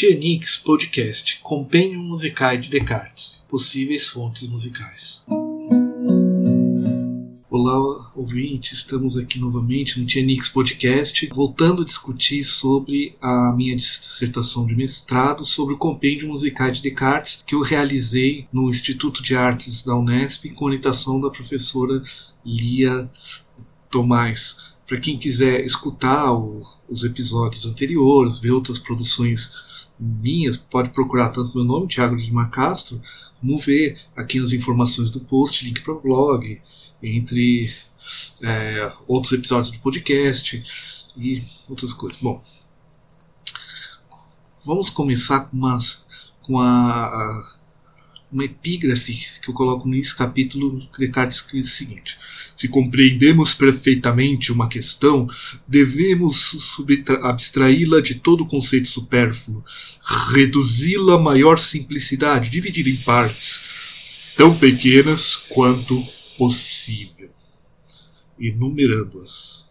Tianix Podcast Compêndio Musical de Descartes Possíveis fontes musicais. Olá, ouvinte, estamos aqui novamente no Tianix Podcast, voltando a discutir sobre a minha dissertação de mestrado sobre o compêndio musical de Descartes que eu realizei no Instituto de Artes da Unesp com orientação da professora Lia Tomás. Para quem quiser escutar os episódios anteriores, ver outras produções minhas, pode procurar tanto meu nome, Thiago de Macastro, como ver aqui nas informações do post, link para o blog, entre é, outros episódios do podcast e outras coisas. Bom, vamos começar com, umas, com a, a uma epígrafe que eu coloco nesse capítulo, Descartes escreve o seguinte: Se compreendemos perfeitamente uma questão, devemos abstraí-la de todo conceito supérfluo, reduzi-la à maior simplicidade, dividir em partes, tão pequenas quanto possível, enumerando-as.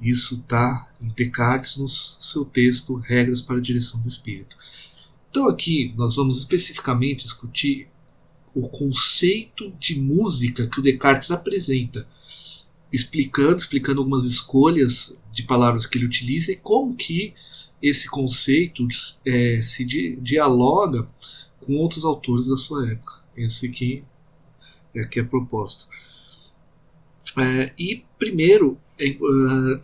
Isso está em Descartes no seu texto Regras para a Direção do Espírito. Então aqui nós vamos especificamente discutir o conceito de música que o Descartes apresenta, explicando, explicando algumas escolhas de palavras que ele utiliza e como que esse conceito é, se di dialoga com outros autores da sua época. Esse aqui é que é a proposta. É, e primeiro é,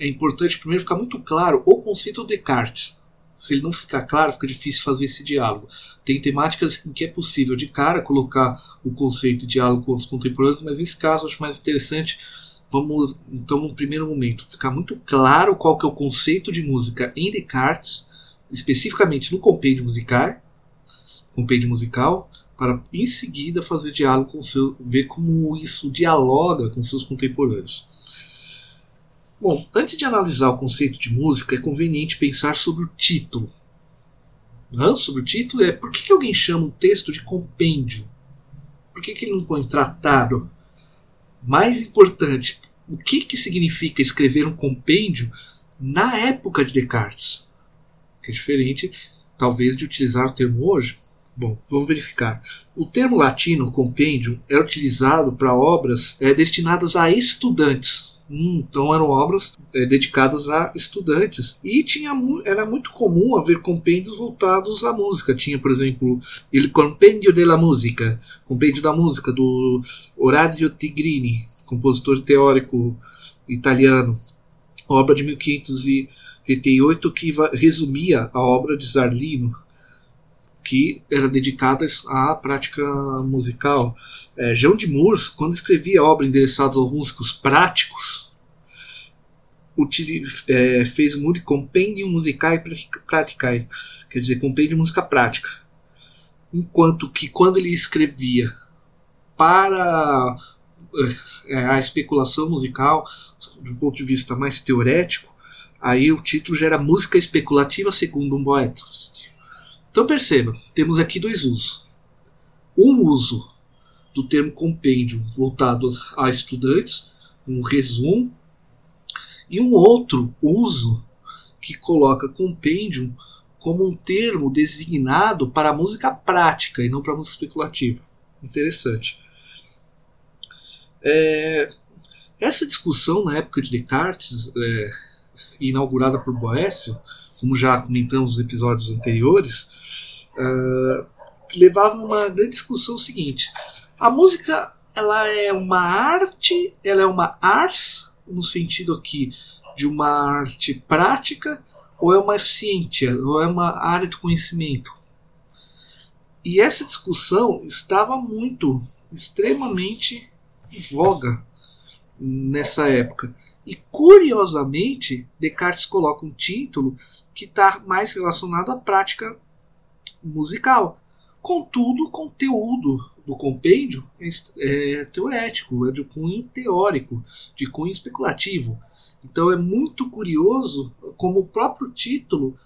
é importante primeiro ficar muito claro o conceito do Descartes. Se ele não ficar claro, fica difícil fazer esse diálogo. Tem temáticas em que é possível de cara colocar o conceito de diálogo com os contemporâneos, mas nesse caso acho mais interessante. Vamos, então, no primeiro momento, ficar muito claro qual que é o conceito de música em Descartes, especificamente no compêndio musical, compêndio musical, para em seguida fazer diálogo com seu, ver como isso dialoga com seus contemporâneos. Bom, antes de analisar o conceito de música, é conveniente pensar sobre o título. Não, sobre o título é por que, que alguém chama um texto de compêndio? Por que, que ele não põe tratado? Mais importante, o que, que significa escrever um compêndio na época de Descartes? Que é diferente, talvez, de utilizar o termo hoje. Bom, vamos verificar. O termo latino compêndio é utilizado para obras é, destinadas a estudantes, então eram obras é, dedicadas a estudantes. E tinha, era muito comum haver compêndios voltados à música. Tinha, por exemplo, Il Compêndio della Musica, Compêndio da Música, do Orazio Tigrini, compositor teórico italiano. Obra de 1538 que resumia a obra de Zarlino, que era dedicada à prática musical. É, João de Mours, quando escrevia obra endereçada aos músicos práticos, é, fez um de compêndio musical e praticae, quer dizer, compêndio de música prática. Enquanto que quando ele escrevia para é, a especulação musical, de ponto de vista mais teorético, aí o título já era música especulativa segundo um poeta. Então perceba, temos aqui dois usos. Um uso do termo compêndio voltado a estudantes, um resumo, e um outro uso que coloca compêndio como um termo designado para a música prática e não para a música especulativa. Interessante. É, essa discussão na época de Descartes, é, inaugurada por Boécio, como já comentamos nos episódios anteriores, uh, levava uma grande discussão seguinte: a música ela é uma arte, ela é uma ars no sentido aqui de uma arte prática ou é uma ciência, ou é uma área de conhecimento. E essa discussão estava muito, extremamente em voga nessa época. E curiosamente, Descartes coloca um título que está mais relacionado à prática musical. Contudo, o conteúdo do compêndio é, é teorético, é de cunho teórico, de cunho especulativo. Então é muito curioso como o próprio título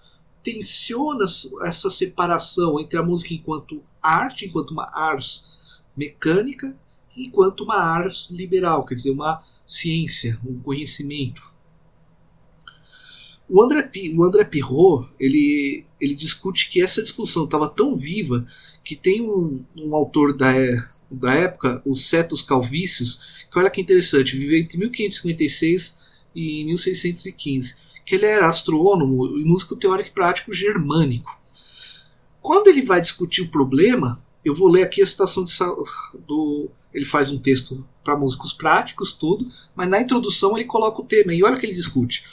tensiona essa separação entre a música enquanto arte, enquanto uma ars mecânica, enquanto uma ars liberal, quer dizer, uma ciência, um conhecimento. O André, o André Pirro, ele, ele discute que essa discussão estava tão viva que tem um, um autor da, da época, o Cetus Calvícios, que olha que interessante, viveu entre 1556 e 1615, que ele era astrônomo e músico teórico e prático germânico. Quando ele vai discutir o problema, eu vou ler aqui a citação de, do. Ele faz um texto para músicos práticos, tudo, mas na introdução ele coloca o tema e olha o que ele discute.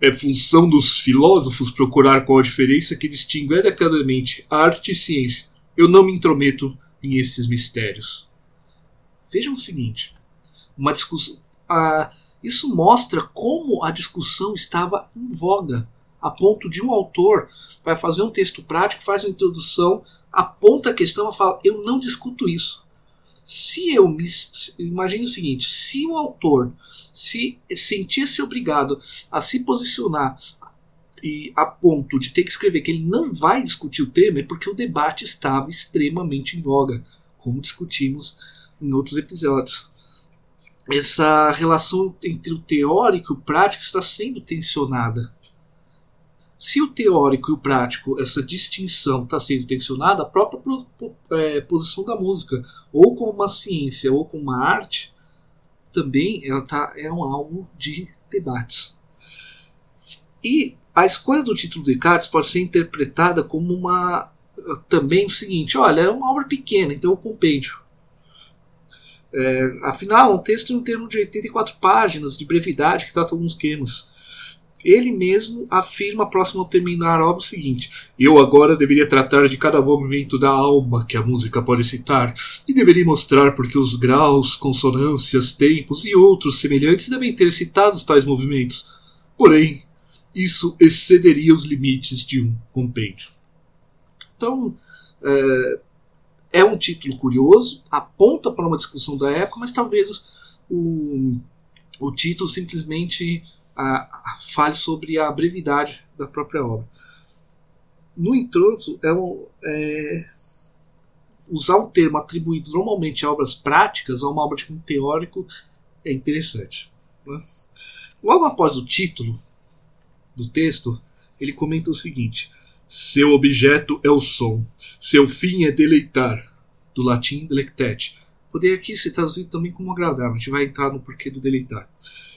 É função dos filósofos procurar qual a diferença que distingue adequadamente arte e ciência. Eu não me intrometo em esses mistérios. Vejam o seguinte: uma discussão. Ah, isso mostra como a discussão estava em voga, a ponto de um autor vai fazer um texto prático, faz uma introdução, aponta a questão e fala: Eu não discuto isso. Se eu me. Imagine o seguinte: se o autor se sentia-se obrigado a se posicionar e a ponto de ter que escrever que ele não vai discutir o tema, é porque o debate estava extremamente em voga, como discutimos em outros episódios. Essa relação entre o teórico e o prático está sendo tensionada. Se o teórico e o prático, essa distinção está sendo tensionada, a própria é, posição da música, ou como uma ciência ou como uma arte, também ela tá, é um alvo de debates. E a escolha do título de Descartes pode ser interpretada como uma também o seguinte, olha, é uma obra pequena, então é um compêndio. É, afinal, um texto em termo de 84 páginas de brevidade que trata alguns temas. Ele mesmo afirma, próximo ao terminar a obra, o seguinte: Eu agora deveria tratar de cada movimento da alma que a música pode citar, e deveria mostrar porque os graus, consonâncias, tempos e outros semelhantes devem ter citado tais movimentos. Porém, isso excederia os limites de um compêndio. Então, é, é um título curioso, aponta para uma discussão da época, mas talvez o, o título simplesmente a, a, fale sobre a brevidade da própria obra. No entanto, é, um, é usar um termo atribuído normalmente a obras práticas a uma obra de cunho teórico é interessante. Né? Logo após o título do texto, ele comenta o seguinte: seu objeto é o som, seu fim é deleitar, do latim delectate. Poderia aqui ser traduzido também como agradável, a gente vai entrar no porquê do deleitar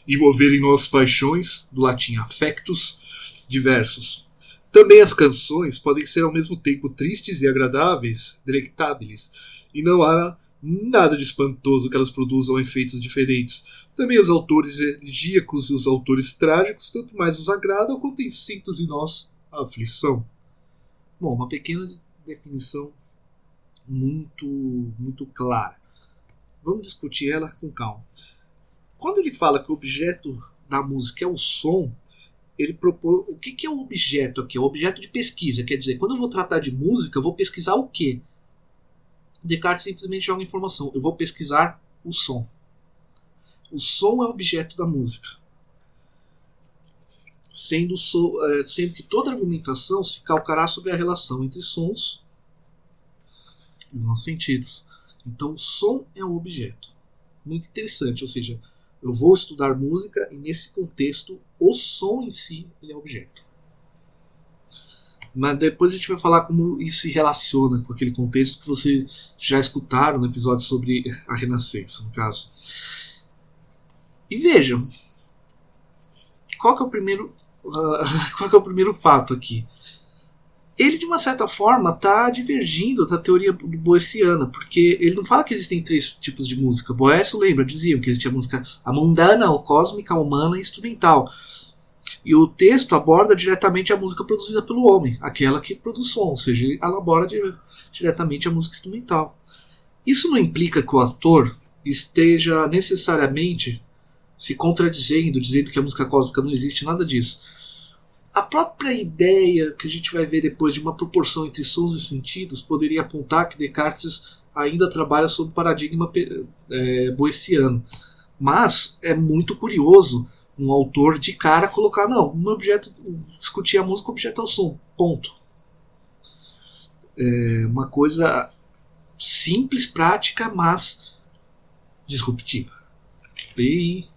e mover em paixões, do latim affectus, diversos. Também as canções podem ser ao mesmo tempo tristes e agradáveis, delectáveis, e não há nada de espantoso que elas produzam efeitos diferentes. Também os autores elegíacos e os autores trágicos, tanto mais os agradam quanto incitam em nós a aflição. Bom, uma pequena definição muito, muito clara. Vamos discutir ela com calma. Quando ele fala que o objeto da música é o som, ele propõe. O que, que é o objeto aqui? É o objeto de pesquisa. Quer dizer, quando eu vou tratar de música, eu vou pesquisar o quê? Descartes simplesmente joga informação. Eu vou pesquisar o som. O som é o objeto da música. Sendo, so, é, sendo que toda argumentação se calcará sobre a relação entre sons e os nossos sentidos. Então, o som é o objeto. Muito interessante, ou seja, eu vou estudar música e nesse contexto o som em si é objeto. Mas depois a gente vai falar como isso se relaciona com aquele contexto que vocês já escutaram no episódio sobre a Renascença, no caso. E vejam, qual que é o primeiro, uh, qual que é o primeiro fato aqui? Ele de uma certa forma está divergindo da teoria boeciana, porque ele não fala que existem três tipos de música. Boécio lembra, diziam que existia a música a mundana, a cósmica, a humana e instrumental. E o texto aborda diretamente a música produzida pelo homem, aquela que produz som, ou seja, ele elabora diretamente a música instrumental. Isso não implica que o ator esteja necessariamente se contradizendo, dizendo que a música cósmica não existe, nada disso a própria ideia que a gente vai ver depois de uma proporção entre sons e sentidos poderia apontar que Descartes ainda trabalha sob o paradigma é, boeciano. Mas é muito curioso um autor de cara colocar, não, um objeto, discutir a música, o objeto é o som, ponto. É uma coisa simples, prática, mas disruptiva. Bem,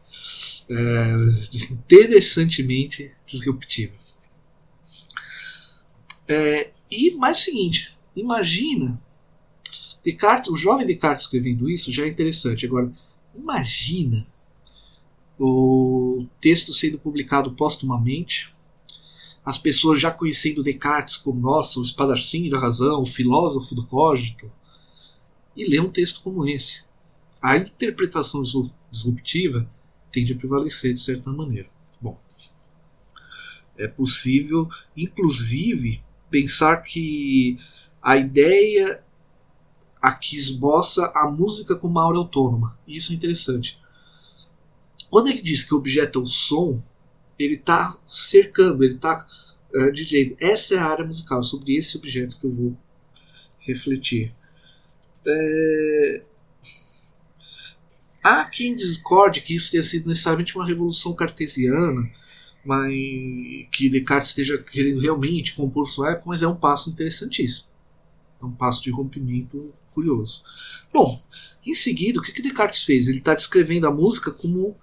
é, interessantemente disruptiva. É, e mais o seguinte, imagina Descartes, o jovem Descartes escrevendo isso já é interessante. Agora, imagina o texto sendo publicado póstumamente, as pessoas já conhecendo Descartes como nossa, o espadachim da razão, o filósofo do cógito, e ler um texto como esse. A interpretação disruptiva tende a prevalecer de certa maneira. Bom, é possível, inclusive, pensar que a ideia aqui esboça a música como aura autônoma. Isso é interessante. Quando ele diz que o objeto é o som, ele está cercando, ele está uh, eh, dizendo: essa é a área musical, sobre esse objeto que eu vou refletir. É, Há quem discorde que isso tenha sido necessariamente uma revolução cartesiana, mas que Descartes esteja querendo realmente compor sua época, mas é um passo interessantíssimo. É um passo de rompimento curioso. Bom, em seguida, o que, que Descartes fez? Ele está descrevendo a música como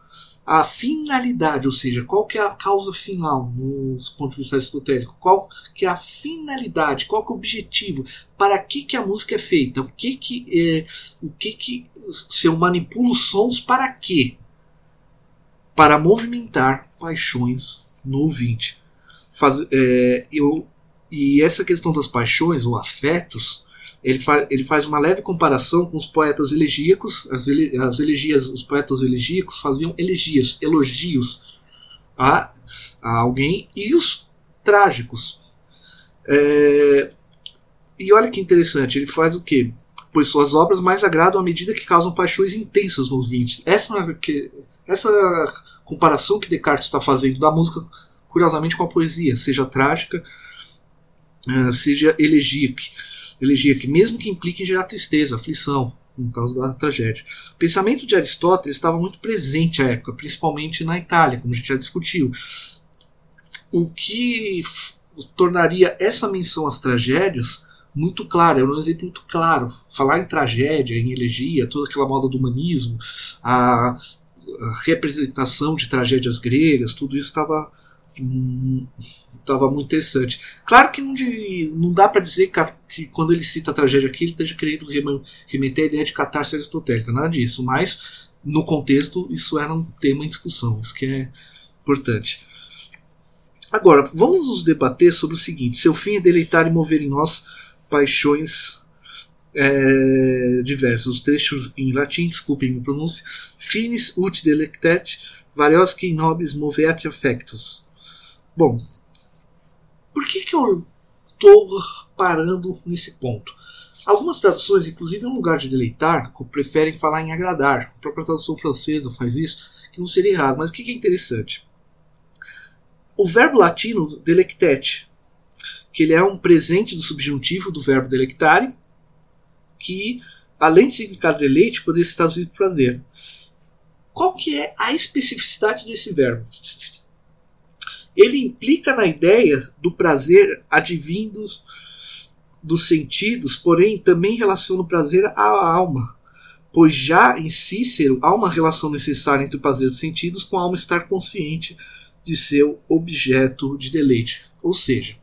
a finalidade, ou seja, qual que é a causa final no ponto de vista aristotélico, qual que é a finalidade, qual que é o objetivo, para que, que a música é feita, o que que é, o que que se eu manipulo sons para quê? Para movimentar paixões no ouvinte. Faz, é, eu, e essa questão das paixões ou afetos ele, fa ele faz uma leve comparação com os poetas elegíacos. As, ele as elegias, os poetas elegíacos faziam elegias, elogios a, a alguém, e os trágicos. É, e olha que interessante, ele faz o quê? Pois suas obras mais agradam à medida que causam paixões intensas nos ouvintes. Essa, é que, essa comparação que Descartes está fazendo da música, curiosamente, com a poesia, seja trágica, uh, seja elegíaca elegia que, mesmo que implique em gerar tristeza, aflição, por causa da tragédia. O pensamento de Aristóteles estava muito presente à época, principalmente na Itália, como a gente já discutiu. O que tornaria essa menção às tragédias muito clara, é um exemplo muito claro. Falar em tragédia, em elegia, toda aquela moda do humanismo, a representação de tragédias gregas, tudo isso estava estava muito interessante. Claro que não, de, não dá para dizer que, que, quando ele cita a tragédia aqui, ele esteja querendo remeter a ideia de catarse aristotélica, nada disso. Mas, no contexto, isso era um tema em discussão, isso que é importante. Agora, vamos nos debater sobre o seguinte: seu fim é deleitar e mover em nós paixões é, diversas. Os trechos em latim, desculpem minha pronúncia: finis ut delectet, variosque nobis movet affectus. Bom, por que, que eu estou parando nesse ponto? Algumas traduções, inclusive em lugar de deleitar, preferem falar em agradar. A própria tradução francesa faz isso, que não seria errado. Mas o que é interessante? O verbo latino delectet, que ele é um presente do subjuntivo do verbo delectare, que além de significar deleite, poderia ser traduzido prazer. Qual que é a especificidade desse verbo? ele implica na ideia do prazer advindos dos sentidos, porém também relaciona o prazer à alma, pois já em Cícero há uma relação necessária entre o prazer dos sentidos com a alma estar consciente de seu objeto de deleite. Ou seja,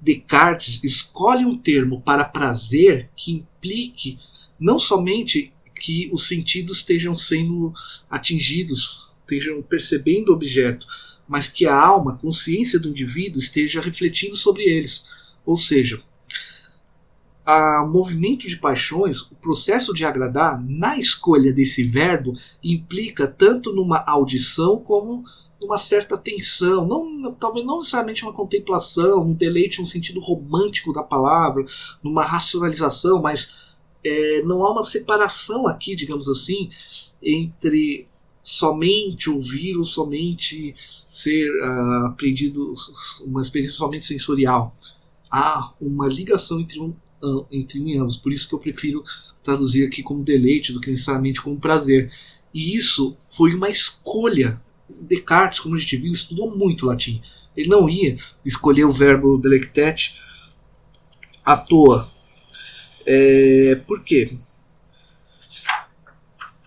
Descartes escolhe um termo para prazer que implique não somente que os sentidos estejam sendo atingidos, estejam percebendo o objeto, mas que a alma, a consciência do indivíduo esteja refletindo sobre eles. Ou seja, o movimento de paixões, o processo de agradar, na escolha desse verbo, implica tanto numa audição como numa certa tensão, não, talvez não necessariamente uma contemplação, um deleite no sentido romântico da palavra, numa racionalização, mas é, não há uma separação aqui, digamos assim, entre somente ouvir ou somente ser uh, aprendido, uma experiência somente sensorial. Há uma ligação entre um, uh, entre um e ambos. Por isso que eu prefiro traduzir aqui como deleite do que necessariamente como prazer. E isso foi uma escolha. Descartes, como a gente viu, estudou muito latim. Ele não ia escolher o verbo delectet à toa. É, por quê?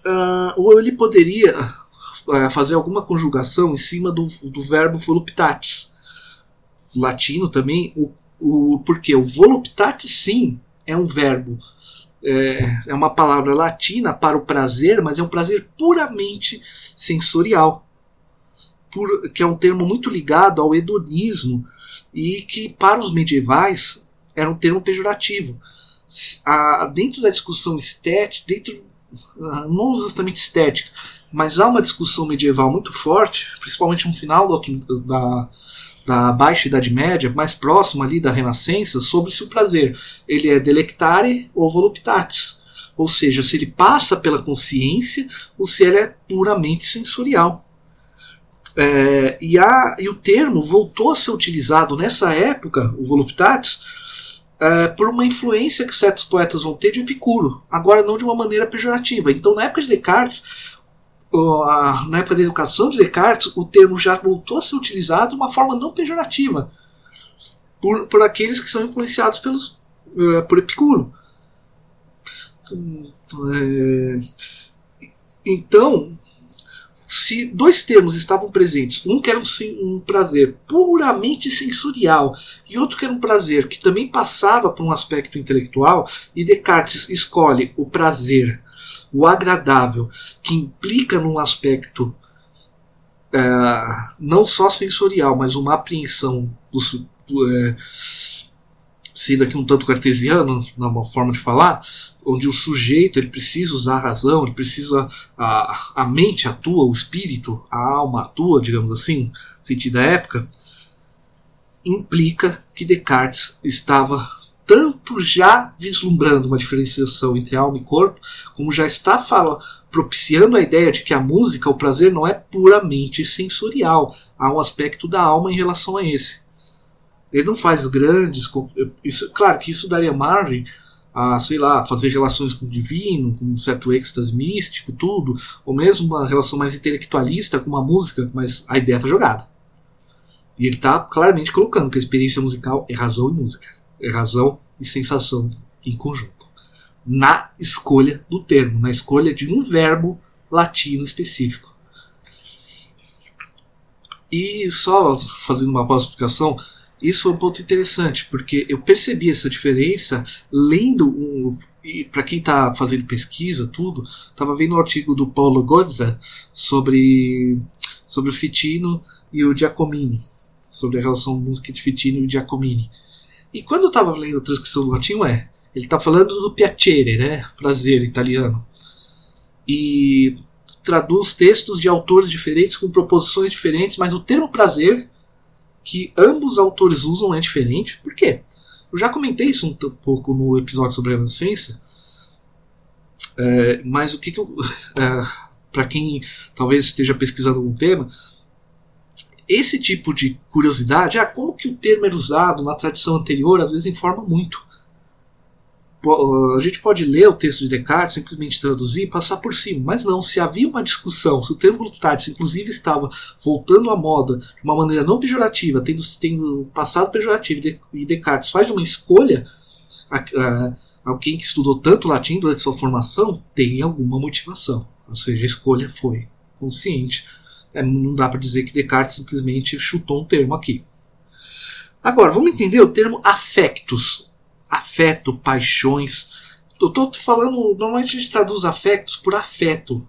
Uh, ou ele poderia é, fazer alguma conjugação em cima do, do verbo voluptatis. Latino também, o, o, porque o voluptatis sim é um verbo, é, é uma palavra latina para o prazer, mas é um prazer puramente sensorial, por, que é um termo muito ligado ao hedonismo e que para os medievais era um termo pejorativo. A, dentro da discussão estética, dentro ah, não exatamente estética, mas há uma discussão medieval muito forte, principalmente no final da, da Baixa Idade Média, mais próximo ali da Renascença, sobre se o prazer ele é delectare ou voluptatis, ou seja, se ele passa pela consciência ou se ele é puramente sensorial. É, e, a, e o termo voltou a ser utilizado nessa época, o voluptatis, é, por uma influência que certos poetas vão ter de Epicuro, agora não de uma maneira pejorativa. Então, na época de Descartes, na época da educação de Descartes, o termo já voltou a ser utilizado de uma forma não pejorativa por, por aqueles que são influenciados pelos, uh, por Epicuro. É, então, se dois termos estavam presentes, um que era um, um, prazer puramente sensorial e outro que era um prazer que também passava por um aspecto intelectual, e Descartes escolhe o prazer o agradável, que implica num aspecto é, não só sensorial, mas uma apreensão do, do é, sendo aqui um tanto cartesiano, na forma de falar, onde o sujeito ele precisa usar a razão, ele precisa a, a mente atua, o espírito, a alma atua, digamos assim, sentido da época, implica que Descartes estava tanto já vislumbrando uma diferenciação entre alma e corpo, como já está fala, propiciando a ideia de que a música, o prazer, não é puramente sensorial. Há um aspecto da alma em relação a esse. Ele não faz grandes. Isso, claro que isso daria margem a, sei lá, fazer relações com o divino, com um certo êxtase místico, tudo, ou mesmo uma relação mais intelectualista com uma música, mas a ideia está jogada. E ele está claramente colocando que a experiência musical é razão e música é razão e sensação em conjunto. Na escolha do termo, na escolha de um verbo latino específico. E só fazendo uma pausa explicação, isso é um ponto interessante, porque eu percebi essa diferença lendo um, e para quem está fazendo pesquisa, tudo, estava vendo um artigo do Paulo Godza sobre, sobre o Fitino e o Giacomini, sobre a relação música de Fitino e Giacomini. E quando eu estava lendo a transcrição do latim, é, ele está falando do piacere, né? Prazer italiano. E traduz textos de autores diferentes com proposições diferentes, mas o termo prazer que ambos autores usam é diferente. Por quê? Eu já comentei isso um pouco no episódio sobre a Renascença, é, mas o que, que eu. É, para quem talvez esteja pesquisando algum tema, esse tipo de curiosidade, ah, como que o termo era usado na tradição anterior, às vezes informa muito. A gente pode ler o texto de Descartes, simplesmente traduzir e passar por cima, mas não, se havia uma discussão, se o termo voluptatis inclusive estava voltando à moda de uma maneira não pejorativa, tendo, tendo passado pejorativo, e Descartes faz uma escolha, a, a, alguém que estudou tanto latim durante sua formação tem alguma motivação, ou seja, a escolha foi consciente é, não dá para dizer que Descartes simplesmente chutou um termo aqui. Agora, vamos entender o termo afectos. Afeto, paixões. Eu estou falando, normalmente a gente traduz afectos por afeto.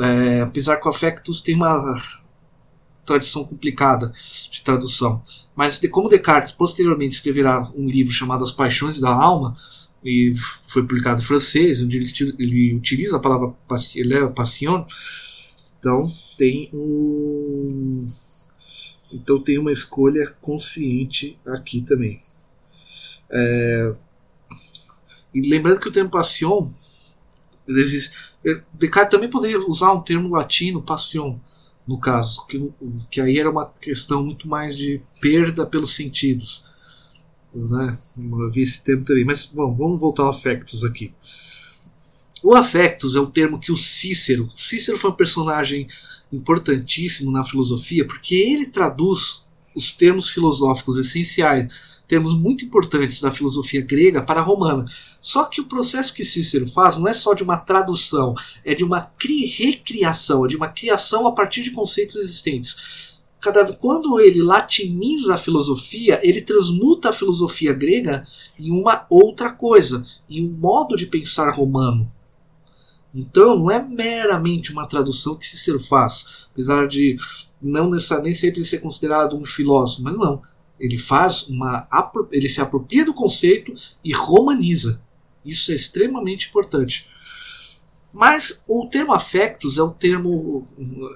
É, apesar que o afectos tem uma tradição complicada de tradução. Mas de, como Descartes posteriormente escreverá um livro chamado As Paixões da Alma, e foi publicado em francês, onde ele, ele utiliza a palavra passion, então tem um. Então tem uma escolha consciente aqui também. É... E lembrando que o termo passion. Existe... Descartes também poderia usar um termo latino, passion, no caso, que, que aí era uma questão muito mais de perda pelos sentidos. Né? Eu vi esse termo também. Mas bom, vamos voltar ao afectos aqui. O affectus é um termo que o Cícero. Cícero foi um personagem importantíssimo na filosofia porque ele traduz os termos filosóficos essenciais, termos muito importantes da filosofia grega para a romana. Só que o processo que Cícero faz não é só de uma tradução, é de uma recriação, é de uma criação a partir de conceitos existentes cada, quando ele latiniza a filosofia, ele transmuta a filosofia grega em uma outra coisa, em um modo de pensar romano. Então, não é meramente uma tradução que Cícero faz, apesar de não nem sempre ser considerado um filósofo, mas não. Ele faz uma ele se apropria do conceito e romaniza. Isso é extremamente importante. Mas o termo afectos é o termo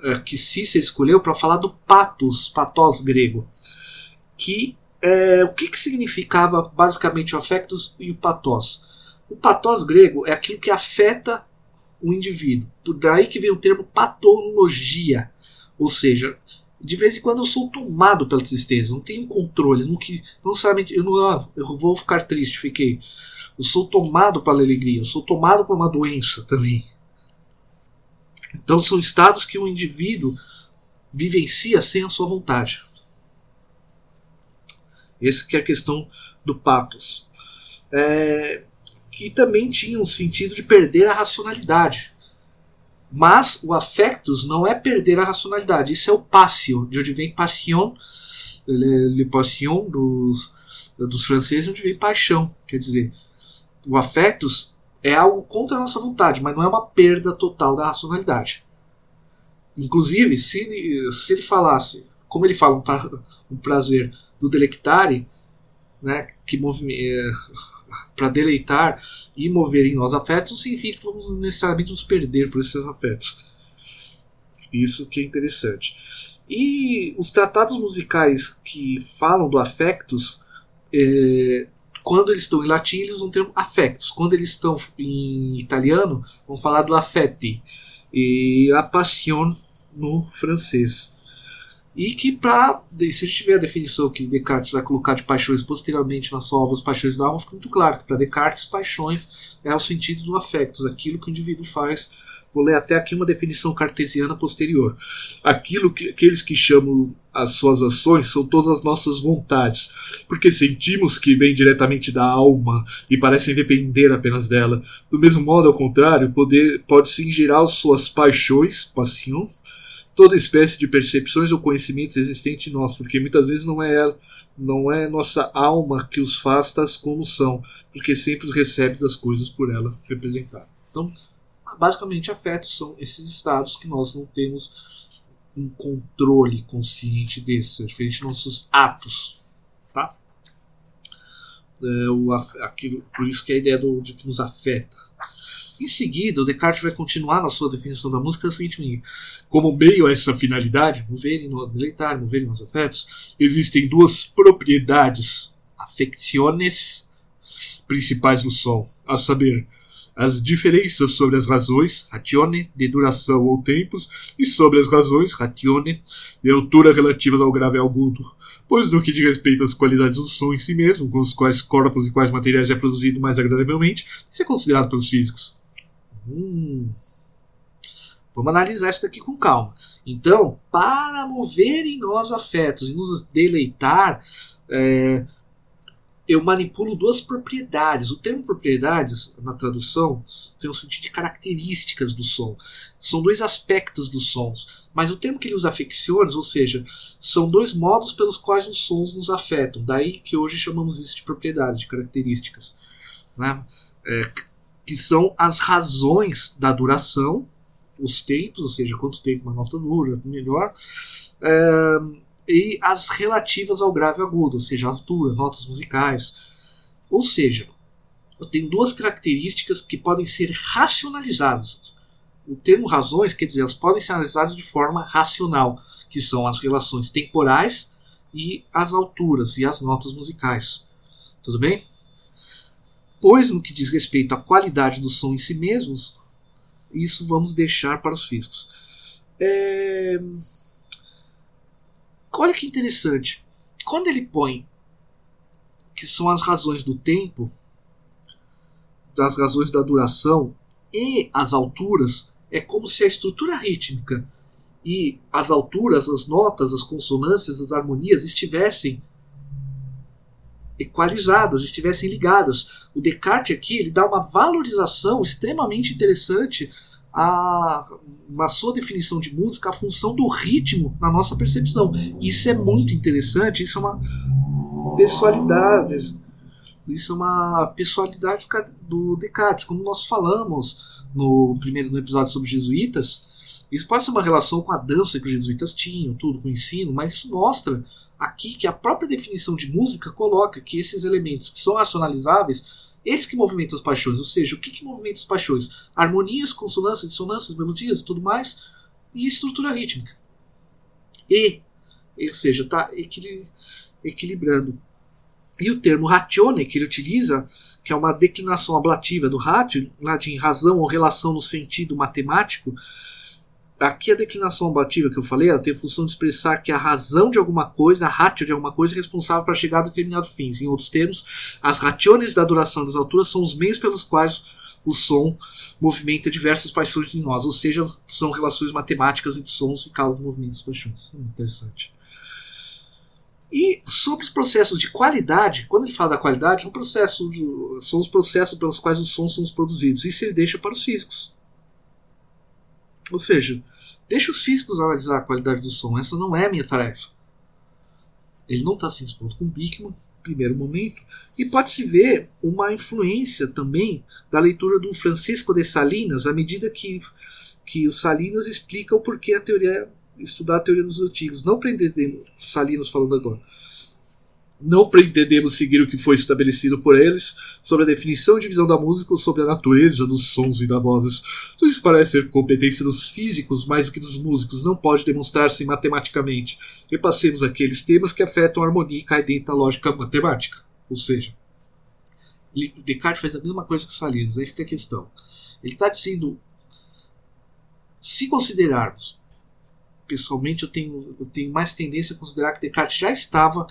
é, que Cícero escolheu para falar do patos, patós grego. Que é, o que, que significava basicamente o afectos e o patós? O patós grego é aquilo que afeta o indivíduo. Por daí que vem o termo patologia. Ou seja, de vez em quando eu sou tomado pela tristeza, não tenho controle, não, que, não necessariamente eu não ah, eu vou ficar triste, fiquei. Eu sou tomado pela alegria, eu sou tomado por uma doença também. Então são estados que o indivíduo vivencia sem a sua vontade. Essa que é a questão do patos. É, que também tinha um sentido de perder a racionalidade. Mas o afectus não é perder a racionalidade, isso é o passio, de onde vem passion, le, le passion dos, dos franceses, onde vem paixão. Quer dizer, o afetos é algo contra a nossa vontade, mas não é uma perda total da racionalidade. Inclusive, se se ele falasse, como ele fala, um, pra, um prazer do delectare, né, que é, para deleitar e mover em nós afetos, não significa que vamos necessariamente nos perder por esses afetos. Isso que é interessante. E os tratados musicais que falam do afectos é, quando eles estão em latim, eles usam o termo affectus. Quando eles estão em italiano, vão falar do affetti. E a passion no francês. E que, para se a gente tiver a definição que Descartes vai colocar de paixões posteriormente na sua obra As Paixões da Alma, fica muito claro que para Descartes, paixões é o sentido do afectos, aquilo que o indivíduo faz Vou ler até aqui uma definição cartesiana posterior. Aquilo que aqueles que chamam as suas ações são todas as nossas vontades, porque sentimos que vêm diretamente da alma e parecem depender apenas dela. Do mesmo modo, ao contrário, poder pode-se em geral suas paixões, passion, toda espécie de percepções ou conhecimentos existentes em nós, porque muitas vezes não é ela, não é nossa alma que os faz tais como são, porque sempre os recebe das coisas por ela representar. Então, basicamente afetos são esses estados que nós não temos um controle consciente desses, é diferente dos nossos atos, tá? É, o, aquilo, por isso que é a ideia do, de que nos afeta. Em seguida, o Descartes vai continuar na sua definição da música da seguinte maneira: Como meio a essa finalidade, mover no deleitar, mover nos afetos, existem duas propriedades, afecciones principais do som, a saber, as diferenças sobre as razões, ratione, de duração ou tempos, e sobre as razões, ratione, de altura relativa ao grave e agudo. Pois no que diz respeito às qualidades do som em si mesmo, com os quais corpos e quais materiais é produzido mais agradavelmente, isso é considerado pelos físicos. Hum. Vamos analisar isso daqui com calma. Então, para mover em nós afetos e nos deleitar, é, eu manipulo duas propriedades. O termo propriedades, na tradução, tem o sentido de características do som. São dois aspectos dos sons. Mas o termo que ele usa afecciones, ou seja, são dois modos pelos quais os sons nos afetam. Daí que hoje chamamos isso de propriedade, de características. Né? É, que são as razões da duração, os tempos, ou seja, quanto tempo uma nota dura, melhor. É, e as relativas ao grave agudo, ou seja, altura, notas musicais. Ou seja, eu tenho duas características que podem ser racionalizadas. O termo razões quer dizer, elas podem ser analisadas de forma racional, que são as relações temporais e as alturas e as notas musicais. Tudo bem? Pois, no que diz respeito à qualidade do som em si mesmos, isso vamos deixar para os físicos. É... Olha que interessante. Quando ele põe que são as razões do tempo, das razões da duração e as alturas, é como se a estrutura rítmica e as alturas, as notas, as consonâncias, as harmonias estivessem equalizadas, estivessem ligadas. O Descartes aqui ele dá uma valorização extremamente interessante a, na sua definição de música a função do ritmo na nossa percepção. Isso é muito interessante, isso é uma pessoalidade. Isso é uma pessoalidade do Descartes, como nós falamos no primeiro no episódio sobre jesuítas. Isso pode ser uma relação com a dança que os jesuítas tinham, tudo com o ensino, mas isso mostra aqui que a própria definição de música coloca que esses elementos que são racionalizáveis eles que movimentam as paixões, ou seja, o que, que movimenta as paixões? Harmonias, consonâncias, dissonâncias, melodias e tudo mais, e estrutura rítmica. E, ou seja, está equilibrando. E o termo ratione que ele utiliza, que é uma declinação ablativa do ratio, latim razão ou relação no sentido matemático, Aqui a declinação ablativa que eu falei, ela tem a função de expressar que a razão de alguma coisa, a ratio de alguma coisa, é responsável para chegar a determinado fim. Em outros termos, as rationes da duração das alturas são os meios pelos quais o som movimenta diversas paixões em nós, ou seja, são relações matemáticas entre sons e causam movimentos paixões. Interessante. E sobre os processos de qualidade, quando ele fala da qualidade, é um processo, são os processos pelos quais os sons são produzidos. Isso ele deixa para os físicos. Ou seja, deixa os físicos analisar a qualidade do som, essa não é a minha tarefa. Ele não está se expondo com Bickman, primeiro momento, e pode-se ver uma influência também da leitura do Francisco de Salinas, à medida que, que o Salinas explica o porquê a teoria, estudar a teoria dos antigos. Não prender Salinas falando agora não pretendemos seguir o que foi estabelecido por eles sobre a definição e divisão da música ou sobre a natureza dos sons e da vozes. Tudo isso parece ser competência dos físicos mais do que dos músicos, não pode demonstrar-se matematicamente. Repassemos aqueles temas que afetam a harmonia e caem dentro da lógica matemática. Ou seja, Descartes faz a mesma coisa que Salinas, aí fica a questão. Ele está dizendo, se considerarmos, pessoalmente eu tenho, eu tenho mais tendência a considerar que Descartes já estava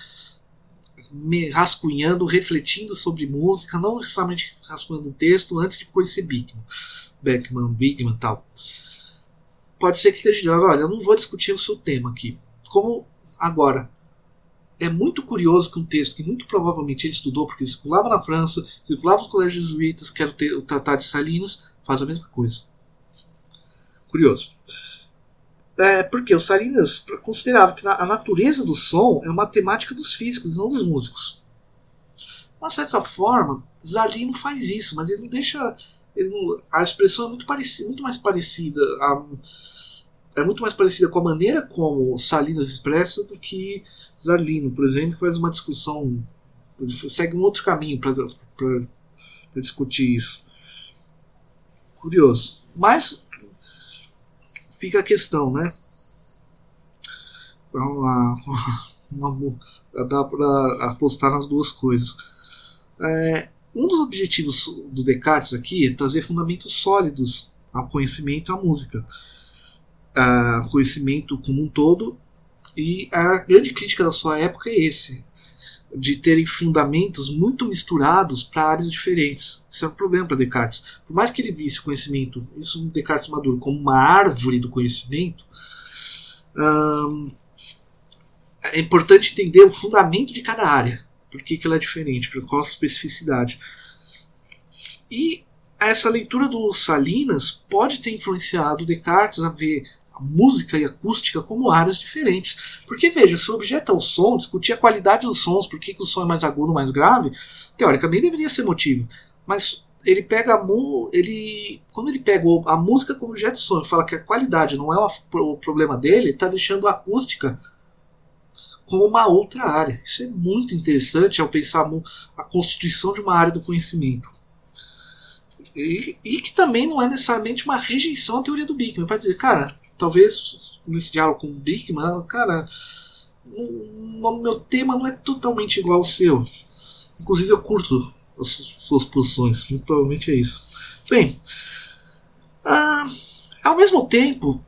rascunhando, refletindo sobre música, não necessariamente rascunhando um texto antes de conhecer Beckman, Beckman, Bigman tal. Pode ser que esteja dizendo, olha, eu não vou discutir o seu tema aqui. Como agora, é muito curioso que um texto que muito provavelmente ele estudou, porque circulava na França, circulava nos colégios jesuítas, que era o, o Tratado de Salinas, faz a mesma coisa. Curioso. É, porque o Salinas considerava que a natureza do som é uma temática dos físicos, não dos músicos. De uma certa forma, Zalino faz isso, mas ele não deixa. Ele não, a expressão é muito, muito mais parecida. A, é muito mais parecida com a maneira como Salinas expressa do que Zarlino, por exemplo, que faz uma discussão. segue um outro caminho para discutir isso. Curioso. Mas fica a questão, né? Uma, uma, dá para apostar nas duas coisas. É, um dos objetivos do Descartes aqui é trazer fundamentos sólidos ao conhecimento e à música. Uh, conhecimento como um todo, e a grande crítica da sua época é esse: de terem fundamentos muito misturados para áreas diferentes. Isso é um problema para Descartes. Por mais que ele visse o conhecimento, isso Descartes maduro, como uma árvore do conhecimento, hum, é importante entender o fundamento de cada área. Por que, que ela é diferente, por qual a especificidade. E essa leitura do Salinas pode ter influenciado Descartes a ver música e acústica como áreas diferentes. Porque veja, se o objeto é o som, discutir a qualidade dos sons, por que, que o som é mais agudo, mais grave, teoricamente deveria ser motivo. Mas ele pega a mu ele quando ele pega a música como objeto de som e fala que a qualidade não é o problema dele, ele está deixando a acústica como uma outra área. Isso é muito interessante ao pensar a constituição de uma área do conhecimento. E, e, que também não é necessariamente uma rejeição à teoria do Bickman. Para dizer, cara, talvez nesse diálogo com o Bickman, cara, o meu tema não é totalmente igual ao seu. Inclusive eu curto as suas posições, muito provavelmente é isso. Bem, ah, ao mesmo tempo,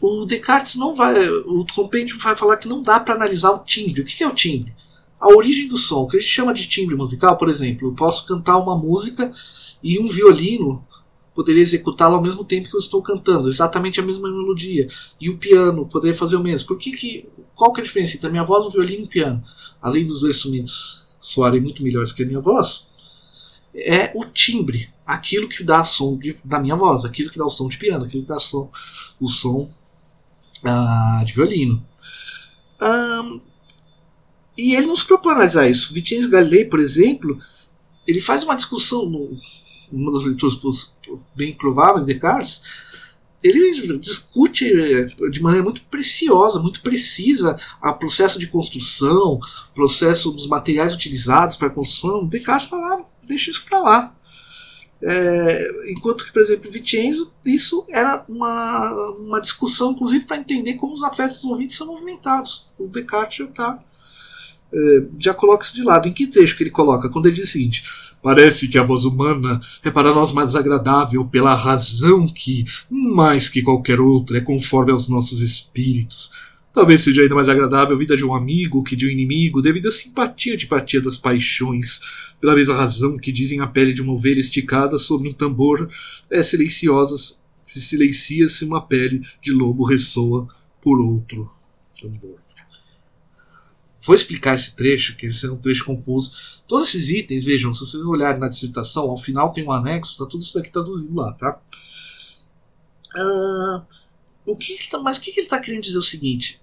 o Descartes não vai, o compêndio vai falar que não dá para analisar o timbre. O que é o timbre? A origem do som, o que a gente chama de timbre musical, por exemplo, eu posso cantar uma música e um violino poderia executá-la ao mesmo tempo que eu estou cantando, exatamente a mesma melodia. E o piano poderia fazer o mesmo. Por que que, qual que é a diferença entre a minha voz, o violino e o piano? Além dos dois instrumentos soarem muito melhores que a minha voz, é o timbre, aquilo que dá som de, da minha voz, aquilo que dá o som de piano, aquilo que dá som, o som uh, de violino. Um, e ele não se propõe a analisar isso. Vincenzo Galilei, por exemplo, ele faz uma discussão no, uma das leituras bem prováveis de Descartes, ele discute eh, de maneira muito preciosa, muito precisa, o processo de construção, processo dos materiais utilizados para a construção. Descartes fala, ah, deixa isso para lá. É, enquanto que, por exemplo, Vicenzo, isso era uma, uma discussão, inclusive, para entender como os afetos dos ouvintes são movimentados. O Descartes já, tá, é, já coloca isso de lado. Em que trecho que ele coloca? Quando ele diz o seguinte: Parece que a voz humana é para nós mais agradável pela razão que, mais que qualquer outra, é conforme aos nossos espíritos. Talvez seja ainda mais agradável a vida de um amigo que de um inimigo, devido à simpatia e antipatia das paixões, pela mesma razão que dizem a pele de uma ovelha esticada sobre um tambor é silenciosa se silencia se uma pele de lobo ressoa por outro tambor. Vou explicar esse trecho, que esse é um trecho confuso. Todos esses itens, vejam, se vocês olharem na dissertação, ao final tem um anexo, tá tudo isso daqui traduzido lá, tá? Uh, o que, tá, mas o que, que ele está querendo dizer é o seguinte?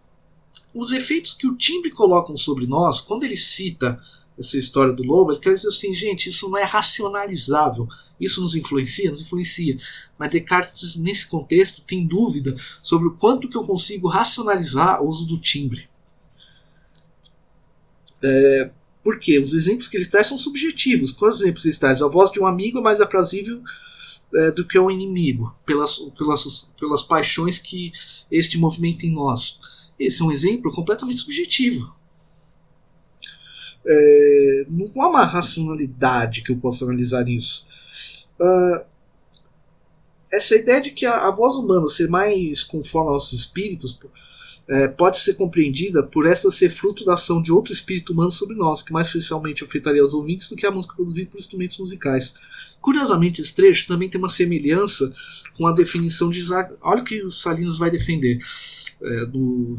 Os efeitos que o timbre colocam sobre nós, quando ele cita essa história do lobo, ele quer dizer assim, gente, isso não é racionalizável. Isso nos influencia? Nos influencia. Mas Descartes, nesse contexto, tem dúvida sobre o quanto que eu consigo racionalizar o uso do timbre. É, porque os exemplos que ele traz são subjetivos. Quais exemplos ele traz? A voz de um amigo é mais aprazível é, do que um inimigo, pelas, pelas, pelas paixões que este movimenta em nós. Esse é um exemplo completamente subjetivo. É, não há uma racionalidade que eu possa analisar isso. Uh, essa ideia de que a, a, voz humana ser mais conforme aos nossos espíritos é, pode ser compreendida por esta ser fruto da ação de outro espírito humano sobre nós, que mais especialmente afetaria os ouvintes do que a música produzida por instrumentos musicais. Curiosamente, esse trecho também tem uma semelhança com a definição de Isaac. Olha o que o Salinas vai defender é, do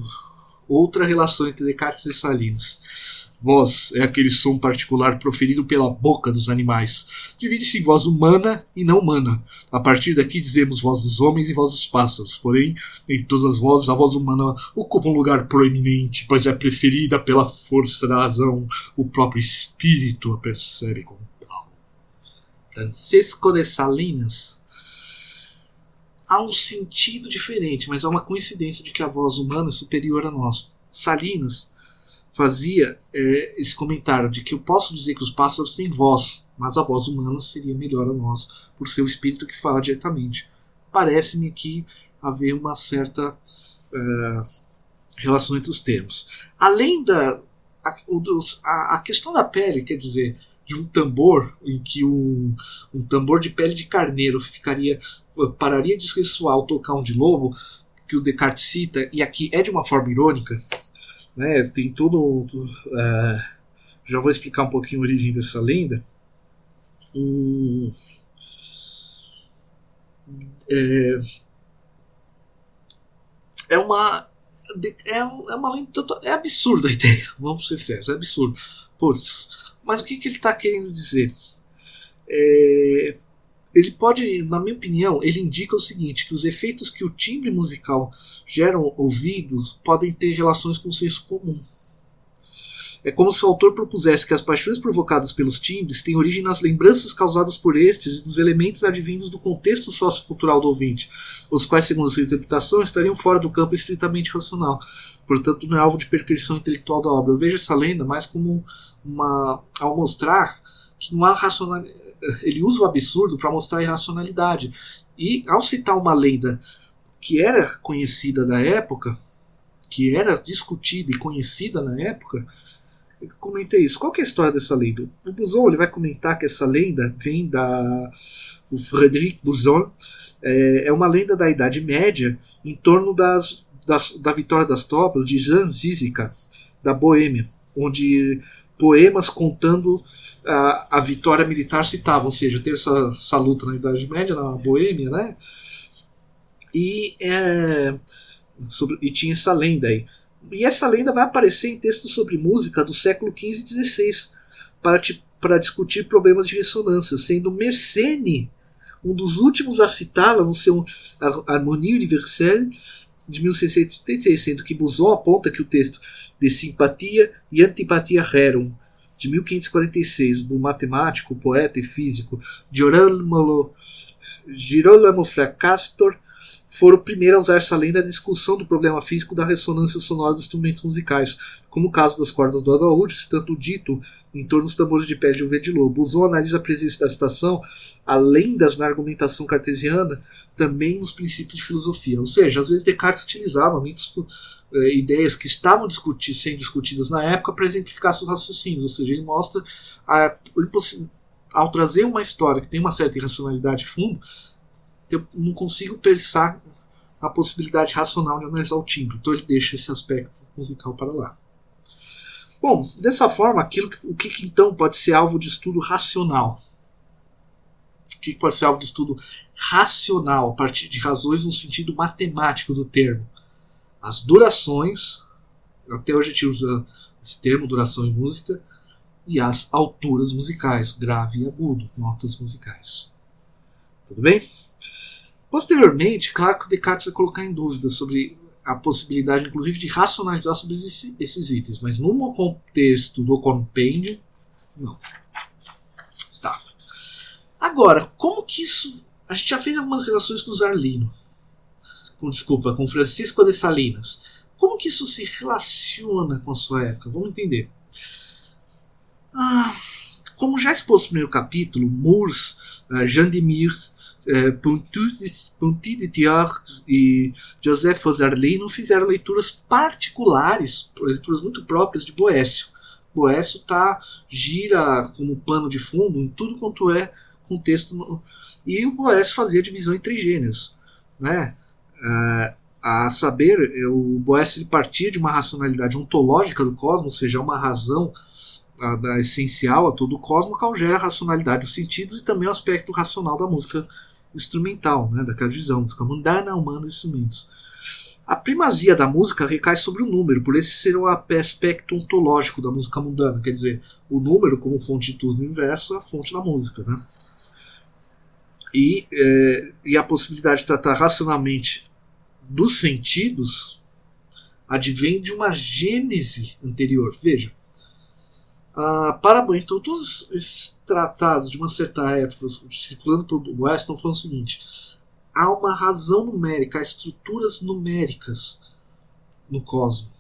outra relação entre Descartes e Salinas. Voz é aquele som particular proferido pela boca dos animais. Divide-se em voz humana e não humana. A partir daqui dizemos voz dos homens e voz dos pássaros. Porém, entre todas as vozes, a voz humana ocupa um lugar proeminente, pois é preferida pela força da razão. O próprio espírito a percebe como tal. Francisco de Salinas há um sentido diferente, mas há uma coincidência de que a voz humana é superior à nossa. Salinas fazia é, esse comentário de que eu posso dizer que os pássaros têm voz, mas a voz humana seria melhor a nós, por ser o espírito que fala diretamente. Parece-me que haver uma certa é, relação entre os termos. Além da a, a, a, questão da pele, quer dizer, de um tambor em que um, um tambor de pele de carneiro ficaria pararia de ressoar ao tocar um de lobo, que o Descartes cita, e aqui é de uma forma irônica, né? Tem todo. Uh, já vou explicar um pouquinho a origem dessa lenda. Hum, é, é uma é, é uma lenda é absurda a ideia vamos ser sérios é absurdo Putz, mas o que, que ele está querendo dizer é, ele pode, na minha opinião, ele indica o seguinte, que os efeitos que o timbre musical geram ouvidos podem ter relações com o senso comum. É como se o autor propusesse que as paixões provocadas pelos timbres têm origem nas lembranças causadas por estes e dos elementos advindos do contexto sociocultural do ouvinte, os quais, segundo sua interpretação, estariam fora do campo estritamente racional. Portanto, não é alvo de percrição intelectual da obra. Eu vejo essa lenda mais como uma. ao mostrar que não há racionalidade ele usa o absurdo para mostrar a irracionalidade. E ao citar uma lenda que era conhecida da época, que era discutida e conhecida na época, eu comentei isso. Qual é a história dessa lenda? O Buzon ele vai comentar que essa lenda vem da o Frederic Buzon é, é uma lenda da Idade Média em torno das, das, da vitória das tropas de Jan Zizica da Boêmia, onde poemas contando a, a vitória militar citava, ou seja, teve essa, essa luta na Idade Média, na Boêmia, né? E, é, sobre, e tinha essa lenda aí. E essa lenda vai aparecer em textos sobre música do século XV e XVI para, para discutir problemas de ressonância, sendo Mersenne um dos últimos a citá-la no seu Harmonie Universelle de 1676, sendo que Buson aponta que o texto de Simpatia e Antipatia Rerum, de 1546, do matemático, poeta e físico Girolamo, Girolamo Fracastor, foram o primeiro a usar essa lenda na discussão do problema físico da ressonância sonora dos instrumentos musicais, como o caso das cordas do alaúde, citando o dito em torno dos tambores de pé de um de lobo. Buson analisa a presença da citação, além das na argumentação cartesiana, também nos princípios de filosofia. Ou seja, às vezes Descartes utilizava mitos, eh, ideias que estavam sendo discutidas na época para exemplificar seus raciocínios. Ou seja, ele mostra a, ao trazer uma história que tem uma certa irracionalidade de fundo, eu não consigo pensar a possibilidade racional de analisar o timbre. Então ele deixa esse aspecto musical para lá. Bom, dessa forma, aquilo, o que, que então pode ser alvo de estudo racional? O que, que pode ser alvo de estudo racional a partir de razões no sentido matemático do termo? As durações, até hoje a gente usa esse termo, duração em música, e as alturas musicais, grave e agudo, notas musicais. Tudo bem? Posteriormente, claro que Descartes vai colocar em dúvida sobre a possibilidade, inclusive, de racionalizar sobre esses itens, mas no contexto do compêndio, não. Tá. Agora, como que isso. A gente já fez algumas relações com o Zarlino. Com, desculpa, com Francisco de Salinas. Como que isso se relaciona com a sua época? Vamos entender. Ah, como já exposto no primeiro capítulo, Moores, uh, Jean de Mir, é, Ponty de Thiard e Joseph Ozarlino fizeram leituras particulares, leituras muito próprias de Boécio. Boécio tá, gira como pano de fundo em tudo quanto é contexto. E o Boécio fazia divisão entre gêneros. Né? É, a saber, o Boécio partia de uma racionalidade ontológica do cosmos, ou seja, uma razão a, da essencial a todo o cosmos, que gera a racionalidade dos sentidos e também o aspecto racional da música instrumental, né, daquela visão, música mundana, humana instrumentos. A primazia da música recai sobre o número, por esse ser o aspecto ontológico da música mundana, quer dizer, o número como fonte de tudo no universo é a fonte da música. Né? E, é, e a possibilidade de tratar racionalmente dos sentidos advém de uma gênese anterior. Veja, ah, parabéns. Então, todos esses tratados de uma certa época, circulando por West, estão falando o seguinte: há uma razão numérica, há estruturas numéricas no cosmos.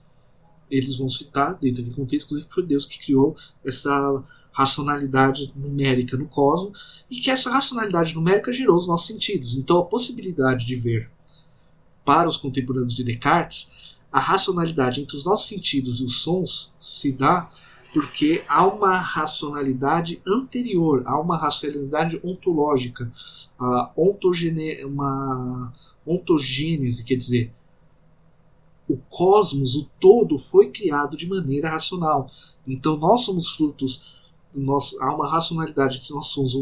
Eles vão citar, dentro daquele contexto, inclusive, que foi Deus que criou essa racionalidade numérica no cosmos e que essa racionalidade numérica gerou os nossos sentidos. Então, a possibilidade de ver para os contemporâneos de Descartes a racionalidade entre os nossos sentidos e os sons se dá porque há uma racionalidade anterior, há uma racionalidade ontológica, ontogene, uma ontogênese, quer dizer, o cosmos, o todo, foi criado de maneira racional. Então nós somos frutos, nós, há uma racionalidade entre nós sons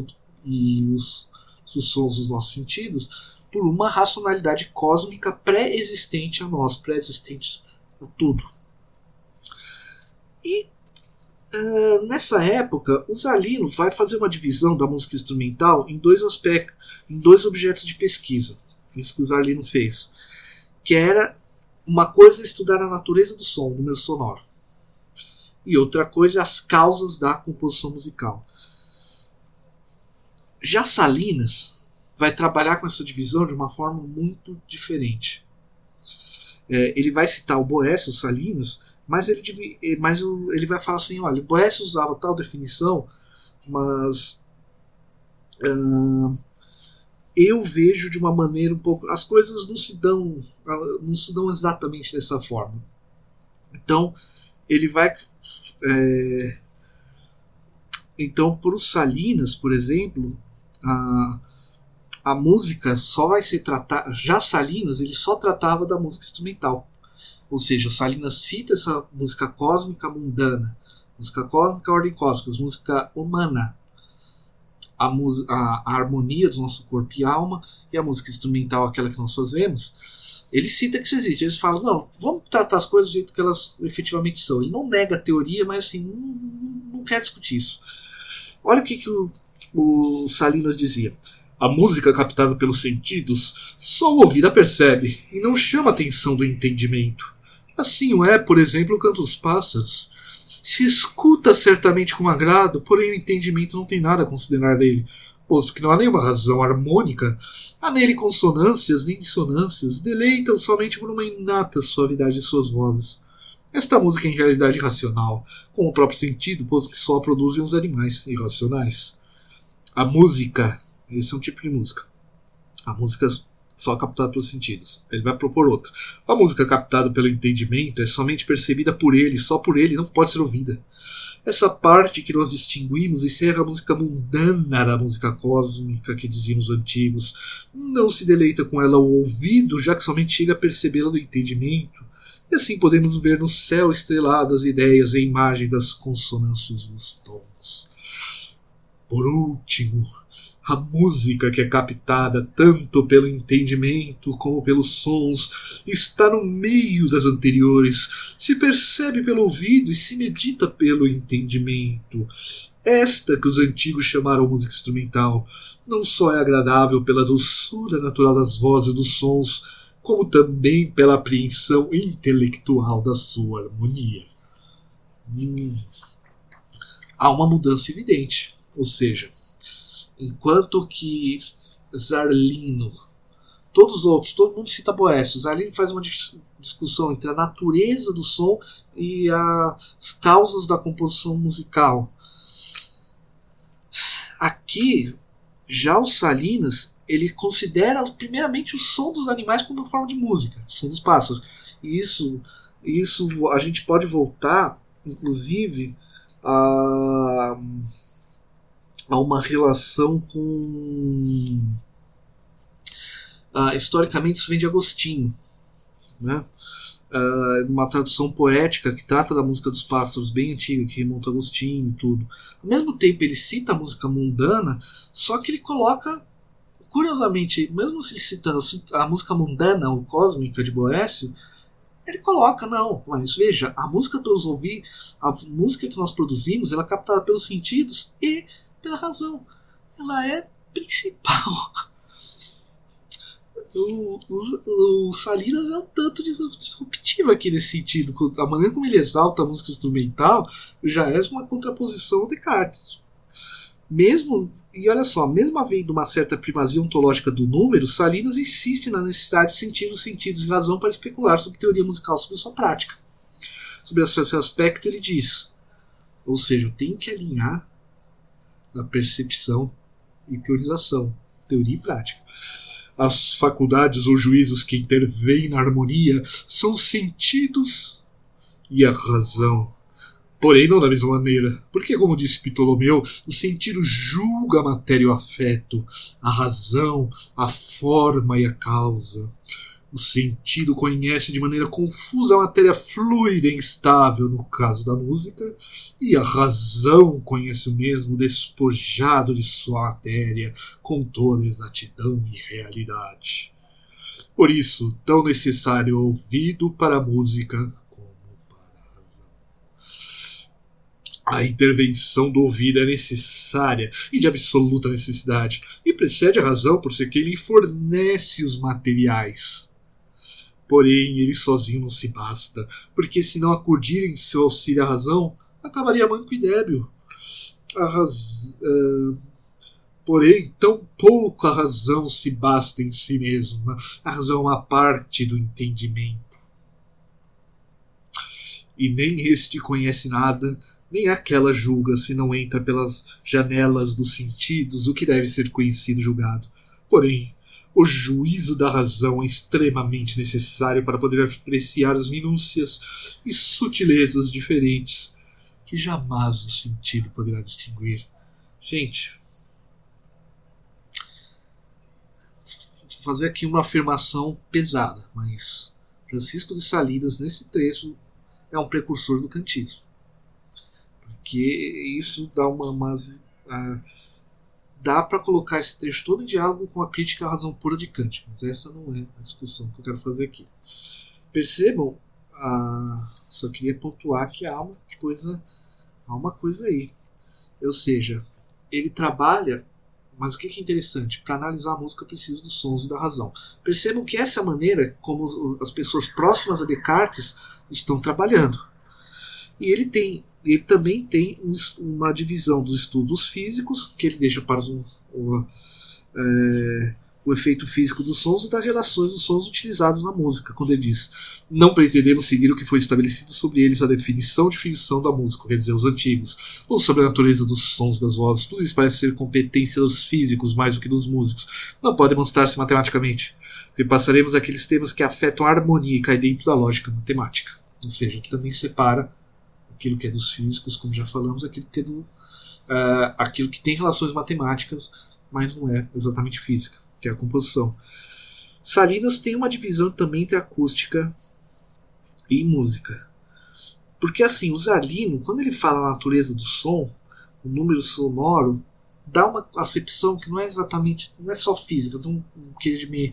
e os, os sons dos nossos sentidos por uma racionalidade cósmica pré-existente a nós, pré-existente a tudo. E Uh, nessa época, o Zalino vai fazer uma divisão da música instrumental em dois aspectos, em dois objetos de pesquisa. Isso que o Zalino fez, que era uma coisa é estudar a natureza do som, do meio sonoro, e outra coisa é as causas da composição musical. Já Salinas vai trabalhar com essa divisão de uma forma muito diferente. É, ele vai citar o Boécio, Salinas, mas ele, mas ele vai falar assim: olha, Boécio usava tal definição, mas uh, eu vejo de uma maneira um pouco. As coisas não se dão, não se dão exatamente dessa forma. Então, ele vai. É, então, para os Salinas, por exemplo, a, a música só vai ser tratada. Já Salinas, ele só tratava da música instrumental. Ou seja, Salinas cita essa música cósmica mundana Música cósmica, ordem cósmica, música humana, a, a, a, harmonia do nosso corpo e alma, e a música instrumental, aquela que nós fazemos. Ele cita que isso existe. Eles falam, não, vamos tratar as coisas do jeito que elas efetivamente são. Ele não nega a teoria, mas assim, não, não quer discutir isso. Olha o que, que o, o Salinas dizia. A música captada pelos sentidos só o ouvido a percebe e não chama a atenção do entendimento. Assim o é, por exemplo, o canto dos pássaros. Se escuta certamente com agrado, porém o entendimento não tem nada a considerar dele, posto que não há nenhuma razão harmônica, há nele consonâncias nem dissonâncias, deleitam somente por uma inata suavidade de suas vozes. Esta música é em realidade irracional, com o próprio sentido, posto que só a produzem os animais irracionais. A música esse é um tipo de música. A música só captada pelos sentidos. Ele vai propor outra. A música captada pelo entendimento é somente percebida por ele, só por ele, não pode ser ouvida. Essa parte que nós distinguimos encerra a música mundana da música cósmica que diziam os antigos. Não se deleita com ela o ouvido, já que somente chega a percebê-la do entendimento. E assim podemos ver no céu estrelado as ideias e a imagem das consonâncias dos tons. Por último, a música que é captada tanto pelo entendimento como pelos sons está no meio das anteriores, se percebe pelo ouvido e se medita pelo entendimento. Esta que os antigos chamaram música instrumental não só é agradável pela doçura natural das vozes e dos sons, como também pela apreensão intelectual da sua harmonia. Hum. Há uma mudança evidente, ou seja, Enquanto que Zarlino, todos os outros, todo mundo cita Boécio. Zarlino faz uma discussão entre a natureza do som e as causas da composição musical. Aqui, já o Salinas, ele considera primeiramente o som dos animais como uma forma de música, o som dos pássaros. E isso, isso a gente pode voltar, inclusive, a a uma relação com. Uh, historicamente, isso vem de Agostinho. Né? Uh, uma tradução poética que trata da música dos pássaros bem antiga, que remonta a Agostinho e tudo. Ao mesmo tempo, ele cita a música mundana, só que ele coloca, curiosamente, mesmo se citando a música mundana ou cósmica de Boécio, ele coloca, não, mas veja, a música que nós ouvimos, a música que nós produzimos, ela é captada pelos sentidos e pela razão. Ela é principal. O, o, o Salinas é um tanto disruptivo aqui nesse sentido. A maneira como ele exalta a música instrumental já é uma contraposição ao Descartes. Mesmo, e olha só, mesmo havendo uma certa primazia ontológica do número, Salinas insiste na necessidade de sentir os sentidos e razão para especular sobre teoria musical sobre sua prática. Sobre esse aspecto, ele diz: ou seja, eu tenho que alinhar na percepção e teorização, teoria e prática. As faculdades ou juízos que intervêm na harmonia são os sentidos e a razão. Porém, não da mesma maneira, porque, como disse Ptolomeu, o sentido julga a matéria e o afeto, a razão, a forma e a causa. O sentido conhece de maneira confusa a matéria fluida e instável, no caso da música, e a razão conhece o mesmo despojado de sua matéria, com toda exatidão e realidade. Por isso, tão necessário o ouvido para a música como para a razão. A intervenção do ouvido é necessária e de absoluta necessidade, e precede a razão por ser quem lhe fornece os materiais. Porém, ele sozinho não se basta, porque se não acudirem seu auxílio à razão, acabaria manco e débil. A raz... Uh, porém, tão pouco a razão se basta em si mesma. A razão é uma parte do entendimento. E nem este conhece nada, nem aquela julga se não entra pelas janelas dos sentidos o que deve ser conhecido e julgado. Porém, o juízo da razão é extremamente necessário para poder apreciar as minúcias e sutilezas diferentes que jamais o sentido poderá distinguir. Gente, vou fazer aqui uma afirmação pesada, mas Francisco de Salinas, nesse trecho, é um precursor do kantismo. que isso dá uma, uma dá para colocar esse trecho todo em diálogo com a crítica à razão pura de Kant, mas essa não é a discussão que eu quero fazer aqui. Percebam, uh, só queria pontuar que há uma coisa, há uma coisa aí, ou seja, ele trabalha mas o que é interessante? Para analisar a música, preciso dos sons e da razão. Percebam que essa é a maneira como as pessoas próximas a Descartes estão trabalhando. E ele tem, ele também tem uma divisão dos estudos físicos que ele deixa para é, o efeito físico dos sons e das relações dos sons utilizados na música, quando ele diz: Não pretendemos seguir o que foi estabelecido sobre eles a definição de definição da música, quer dizer, os antigos, ou sobre a natureza dos sons das vozes. Tudo isso parece ser competência dos físicos mais do que dos músicos. Não pode demonstrar-se matematicamente. Repassaremos aqueles temas que afetam a harmonia e caem dentro da lógica matemática. Ou seja, ele também separa aquilo que é dos físicos, como já falamos, aquilo que é do, uh, aquilo que tem relações matemáticas, mas não é exatamente física, que é a composição. Salinas tem uma divisão também entre acústica e música. Porque assim, o Zarlino, quando ele fala a natureza do som, o número sonoro, dá uma acepção que não é exatamente, não é só física, não, que me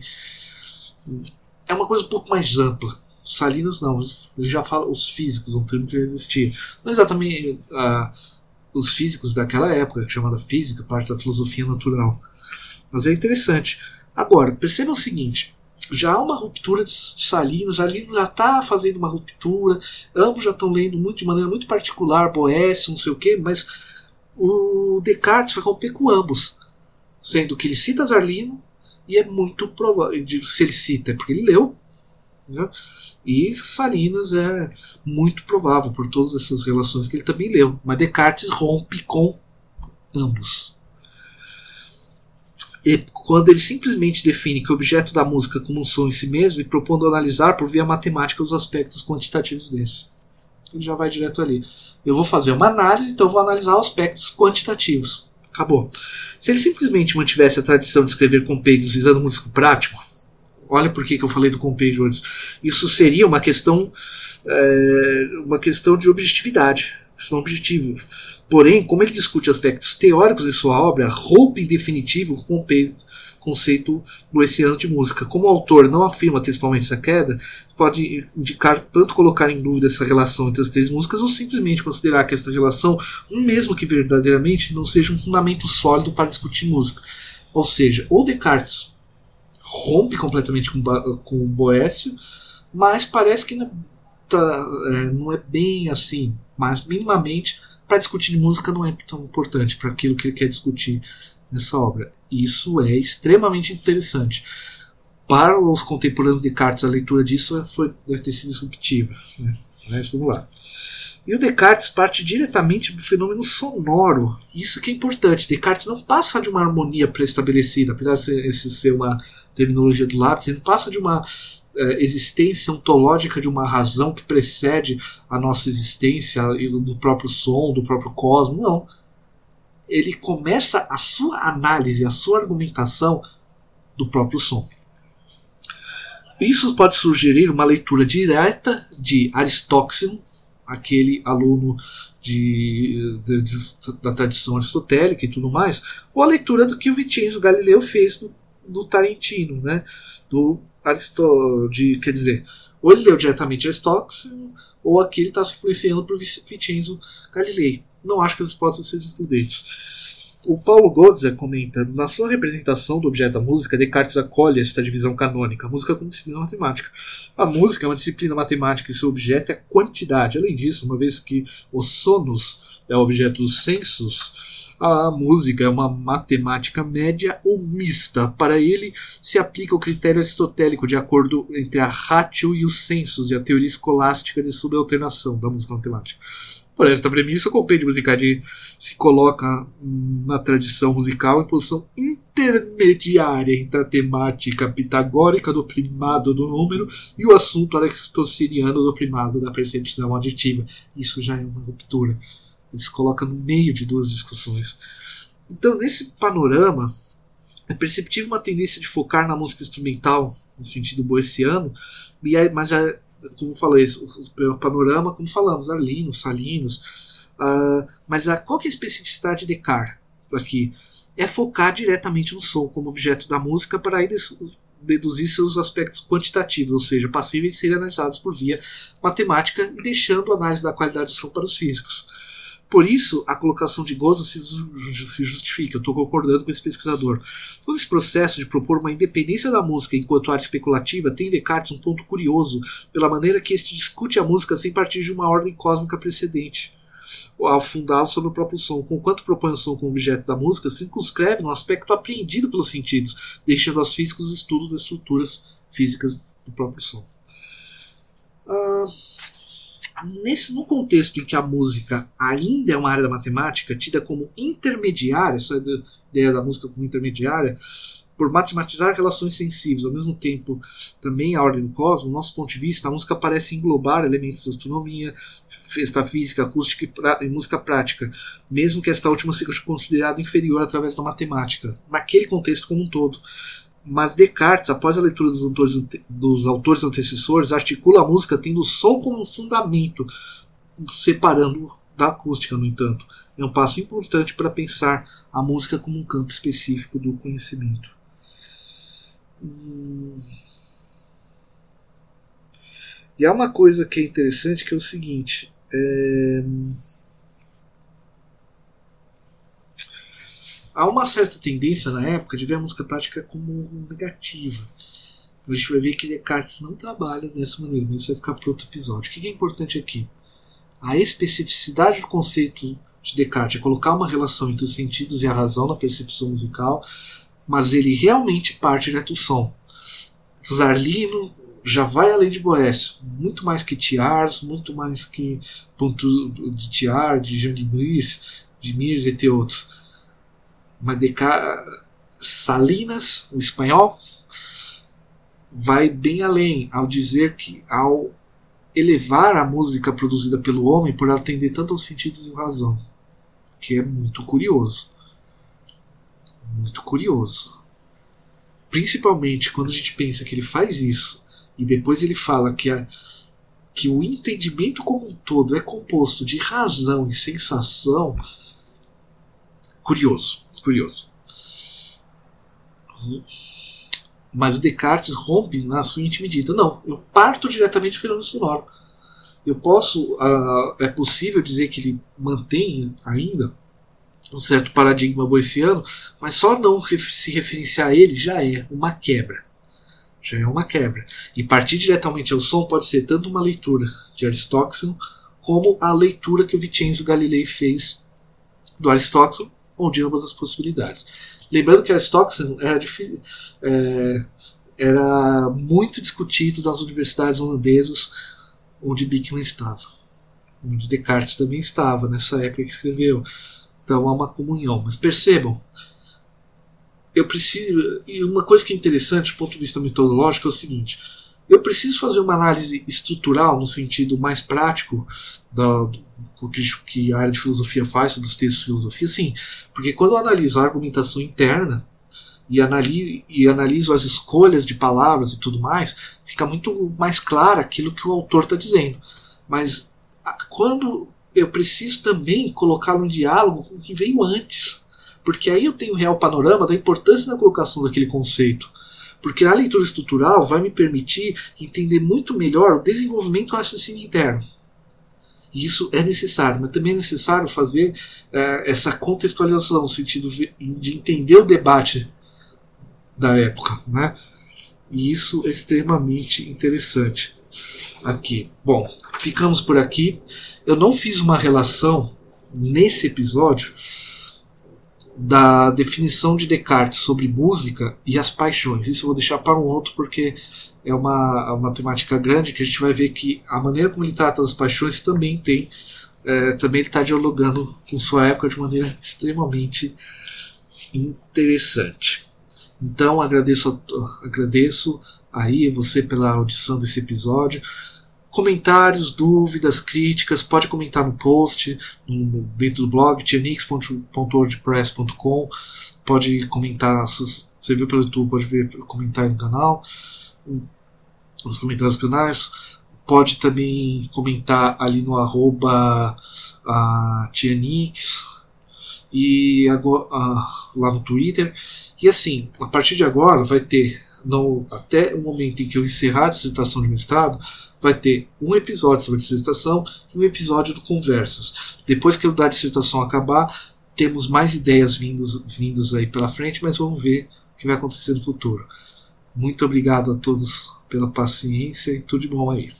é uma coisa um pouco mais ampla. Salinas não, ele já fala os físicos, um termo que já existia. Não exatamente uh, os físicos daquela época, chamada física, parte da filosofia natural. Mas é interessante. Agora, perceba o seguinte: já há uma ruptura de Salinas, Salino já está fazendo uma ruptura, ambos já estão lendo muito de maneira muito particular, Boécio, não sei o quê, mas o Descartes vai romper com ambos, sendo que ele cita Zarlino e é muito provável, se ele cita é porque ele leu, né? E Salinas é muito provável por todas essas relações que ele também leu. Mas Descartes rompe com ambos. E quando ele simplesmente define que o objeto da música como um som em si mesmo e propondo analisar por via matemática os aspectos quantitativos desse. Ele já vai direto ali. Eu vou fazer uma análise, então vou analisar os aspectos quantitativos. Acabou. Se ele simplesmente mantivesse a tradição de escrever compêndios visando músico prático, Olha por que, eu falei do Compage hoje. Isso seria uma questão, é, uma questão de objetividade, questão objetiva. Porém, como ele discute aspectos teóricos de sua obra, rompe em definitivo o conceito boeciano de música. Como o autor não afirma textualmente essa queda, pode indicar tanto colocar em dúvida essa relação entre as três músicas ou simplesmente considerar que esta relação, mesmo que verdadeiramente, não seja um fundamento sólido para discutir música. Ou seja, ou Descartes rompe completamente com, com o Boécio, mas parece que não, tá, é, não é bem assim. Mas minimamente, para discutir música não é tão importante para aquilo que ele quer discutir nessa obra. Isso é extremamente interessante. Para os contemporâneos de Descartes, a leitura disso foi, deve ter sido disruptiva. Né? Mas vamos lá. E o Descartes parte diretamente do fenômeno sonoro. Isso que é importante. Descartes não passa de uma harmonia pré-estabelecida, apesar de ser uma terminologia do lápis, ele passa de uma é, existência ontológica de uma razão que precede a nossa existência do próprio som, do próprio cosmos. Não. Ele começa a sua análise, a sua argumentação do próprio som. Isso pode sugerir uma leitura direta de Aristóxeno, aquele aluno de, de, de, da tradição aristotélica e tudo mais, ou a leitura do que o Vicenzo Galileu fez no, Tarentino, né? do Aristóteles, de, quer dizer, ou ele leu diretamente Aristóteles, ou aqui ele está se influenciando por Vicenzo Galilei. Não acho que eles possam ser excludentes. O Paulo Gozza comenta: na sua representação do objeto da música, Descartes acolhe esta divisão canônica, a música como disciplina matemática. A música é uma disciplina matemática e seu objeto é quantidade. Além disso, uma vez que o sonos é o objeto dos sensos, a música é uma matemática média ou mista. Para ele, se aplica o critério aristotélico de acordo entre a ratio e os sensos e a teoria escolástica de subalternação da música matemática. Por esta premissa, o compêndio musicade se coloca na tradição musical em posição intermediária entre a temática pitagórica do primado do número e o assunto aristoteliano do primado da percepção aditiva. Isso já é uma ruptura. Ele se coloca no meio de duas discussões. Então, nesse panorama, é perceptível uma tendência de focar na música instrumental, no sentido boeciano, mas já como falei, o panorama, como falamos, Arlinos, Salinos, Uh, mas a, qual é a especificidade de Descartes aqui? É focar diretamente no som como objeto da música para aí deduzir seus aspectos quantitativos, ou seja, passíveis de serem analisados por via matemática e deixando a análise da qualidade do som para os físicos. Por isso, a colocação de Gozo se, justifica. Eu estou concordando com esse pesquisador. Todo esse processo de propor uma independência da música enquanto arte especulativa tem em Descartes um ponto curioso pela maneira que este discute a música sem partir de uma ordem cósmica precedente ao fundá-lo sobre o próprio som. Conquanto propõe o som como objeto da música, circunscreve no aspecto apreendido pelos sentidos, deixando aos físicos o estudo das estruturas físicas do próprio som. Uh, nesse, no contexto em que a música ainda é uma área da matemática, tida como intermediária, essa ideia da música como intermediária, por matematizar relações sensíveis, ao mesmo tempo também a ordem do cosmos, do nosso ponto de vista, a música parece englobar elementos da astronomia, física, acústica e, e, música prática, mesmo que esta última seja considerada inferior através da matemática, naquele contexto como um todo. Mas Descartes, após a leitura dos autores, dos autores antecessores, articula a música tendo o som como fundamento, separando da acústica, no entanto. É um passo importante para pensar a música como um campo específico do conhecimento. Hum. E há uma coisa que é interessante que é o seguinte. É... Há uma certa tendência na época de ver a música prática como negativa. A gente vai ver que Descartes não trabalha dessa maneira, mas isso vai ficar para outro episódio. O que é importante aqui? A especificidade do conceito de Descartes é colocar uma relação entre os sentidos e a razão na percepção musical, mas ele realmente parte direto do som. Zarlino já vai além de Boécio, muito mais que Tiars, muito mais que ponto de Tiar, de Jean de Mirs, de Mirs e outros. Mas Salinas, o espanhol, vai bem além ao dizer que ao elevar a música produzida pelo homem por atender tanto aos sentidos e razão, que é muito curioso muito curioso. Principalmente quando a gente pensa que ele faz isso e depois ele fala que, a, que o entendimento como um todo é composto de razão e sensação. Curioso, curioso. Mas o Descartes rompe na sua medida. Não, eu parto diretamente do fenômeno sonoro. Eu posso, uh, é possível dizer que ele mantém ainda um certo paradigma boiciano, mas só não se referenciar a ele já é uma quebra. Já é uma quebra. E partir diretamente ao som pode ser tanto uma leitura de Aristóteles como a leitura que o Vincenzo Galilei fez do Aristóteles, ou de ambas as possibilidades. Lembrando que Aristóteles era, é, era muito discutido nas universidades holandesas onde Beckman estava, onde Descartes também estava nessa época que escreveu. Então há uma comunhão. Mas percebam, eu preciso. E uma coisa que é interessante do ponto de vista metodológico é o seguinte: eu preciso fazer uma análise estrutural no sentido mais prático da, do que, que a área de filosofia faz sobre os textos de filosofia, sim, porque quando eu analiso a argumentação interna e analiso, e analiso as escolhas de palavras e tudo mais, fica muito mais claro aquilo que o autor está dizendo. Mas quando eu preciso também colocá-lo em diálogo com o que veio antes. Porque aí eu tenho o real panorama da importância da colocação daquele conceito. Porque a leitura estrutural vai me permitir entender muito melhor o desenvolvimento do raciocínio interno. E isso é necessário, mas também é necessário fazer é, essa contextualização, no sentido de entender o debate da época. Né? E isso é extremamente interessante aqui. Bom, ficamos por aqui. Eu não fiz uma relação nesse episódio da definição de Descartes sobre música e as paixões. Isso eu vou deixar para um outro porque é uma, uma temática grande que a gente vai ver que a maneira como ele trata das paixões também tem é, também ele está dialogando com sua época de maneira extremamente interessante. Então agradeço, agradeço aí você pela audição desse episódio comentários, dúvidas, críticas, pode comentar no post, no, dentro do blog, tianix.wordpress.com, pode comentar, você viu pelo YouTube, pode ver comentar no canal, nos comentários dos canais, pode também comentar ali no arroba a Tianix e agora, lá no Twitter. E assim, a partir de agora vai ter, no, até o momento em que eu encerrar a dissertação de mestrado, vai ter um episódio sobre a dissertação e um episódio do Conversas. Depois que eu da dissertação acabar, temos mais ideias vindos, vindos aí pela frente, mas vamos ver o que vai acontecer no futuro. Muito obrigado a todos pela paciência e tudo de bom aí.